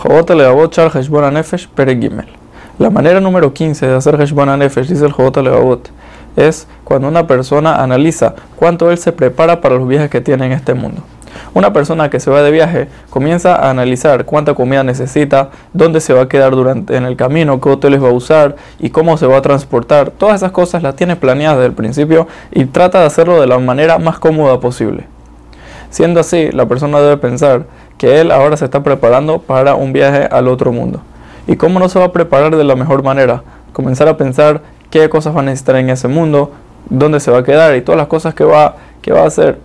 Jobot Char Heshbon Peregimel. La manera número 15 de hacer Heshbon Nefesh, dice el Jobot Levavot, es cuando una persona analiza cuánto él se prepara para los viajes que tiene en este mundo. Una persona que se va de viaje comienza a analizar cuánta comida necesita, dónde se va a quedar durante en el camino, qué hoteles va a usar y cómo se va a transportar. Todas esas cosas las tiene planeadas desde el principio y trata de hacerlo de la manera más cómoda posible. Siendo así, la persona debe pensar que él ahora se está preparando para un viaje al otro mundo. ¿Y cómo no se va a preparar de la mejor manera? Comenzar a pensar qué cosas va a necesitar en ese mundo, dónde se va a quedar y todas las cosas que va, que va a hacer.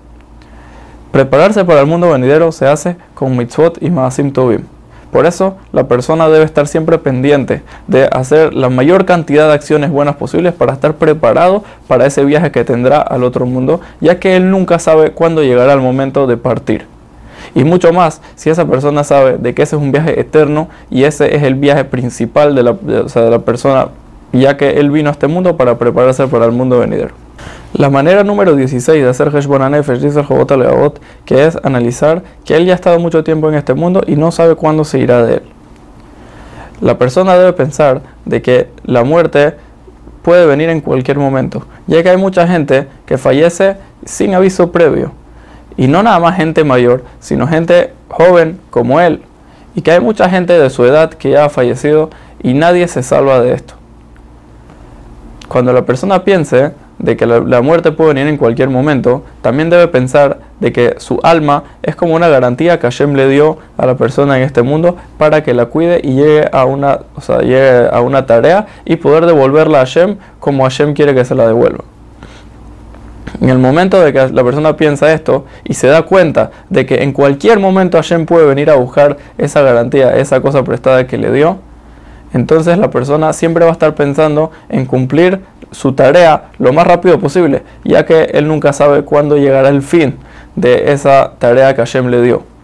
Prepararse para el mundo venidero se hace con mitzvot y maasim tovim. Por eso, la persona debe estar siempre pendiente de hacer la mayor cantidad de acciones buenas posibles para estar preparado para ese viaje que tendrá al otro mundo, ya que él nunca sabe cuándo llegará el momento de partir. Y mucho más si esa persona sabe de que ese es un viaje eterno y ese es el viaje principal de la, de la persona, ya que él vino a este mundo para prepararse para el mundo venidero. La manera número 16 de hacer Heshbon Anefesh, dice el Jobot Leavot, que es analizar que él ya ha estado mucho tiempo en este mundo y no sabe cuándo se irá de él. La persona debe pensar de que la muerte puede venir en cualquier momento, ya que hay mucha gente que fallece sin aviso previo. Y no nada más gente mayor, sino gente joven como él. Y que hay mucha gente de su edad que ya ha fallecido y nadie se salva de esto. Cuando la persona piense de que la, muerte puede venir en cualquier momento, también debe pensar de que su alma es como una garantía que Hashem le dio a la persona en este mundo para que la cuide y llegue a una, llegue a una tarea y poder devolverla a Hashem como Hashem quiere que se la devuelva. En el momento de que la persona piensa esto y se da cuenta de que en cualquier momento Hashem puede venir a buscar esa garantía, esa cosa prestada que le dio, entonces la persona siempre va a estar pensando en cumplir su tarea lo más rápido posible, ya que él nunca sabe cuándo llegará el fin de esa tarea que Hashem le dio.